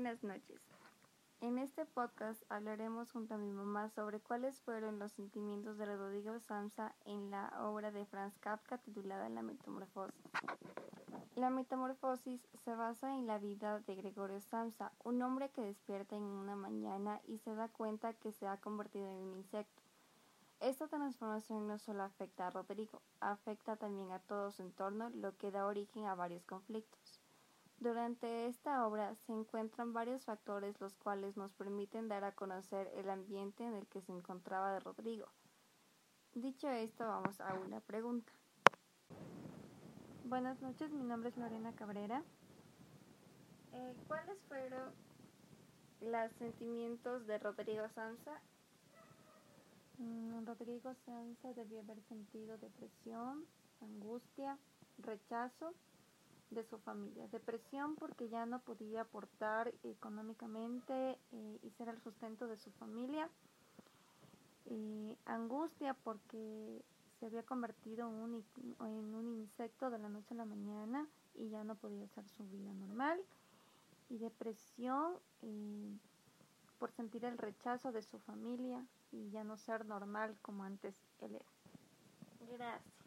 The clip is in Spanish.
Buenas noches. En este podcast hablaremos junto a mi mamá sobre cuáles fueron los sentimientos de Rodrigo Samsa en la obra de Franz Kafka titulada La Metamorfosis. La metamorfosis se basa en la vida de Gregorio Samsa, un hombre que despierta en una mañana y se da cuenta que se ha convertido en un insecto. Esta transformación no solo afecta a Rodrigo, afecta también a todo su entorno, lo que da origen a varios conflictos. Durante esta obra se encuentran varios factores los cuales nos permiten dar a conocer el ambiente en el que se encontraba de Rodrigo. Dicho esto, vamos a una pregunta. Buenas noches, mi nombre es Lorena Cabrera. Eh, ¿Cuáles fueron los sentimientos de Rodrigo Sansa? Mm, Rodrigo Sansa debió haber sentido depresión, angustia, rechazo de su familia. Depresión porque ya no podía aportar económicamente eh, y ser el sustento de su familia. angustia porque se había convertido en un insecto de la noche a la mañana y ya no podía hacer su vida normal. Y depresión eh, por sentir el rechazo de su familia y ya no ser normal como antes él era. Gracias.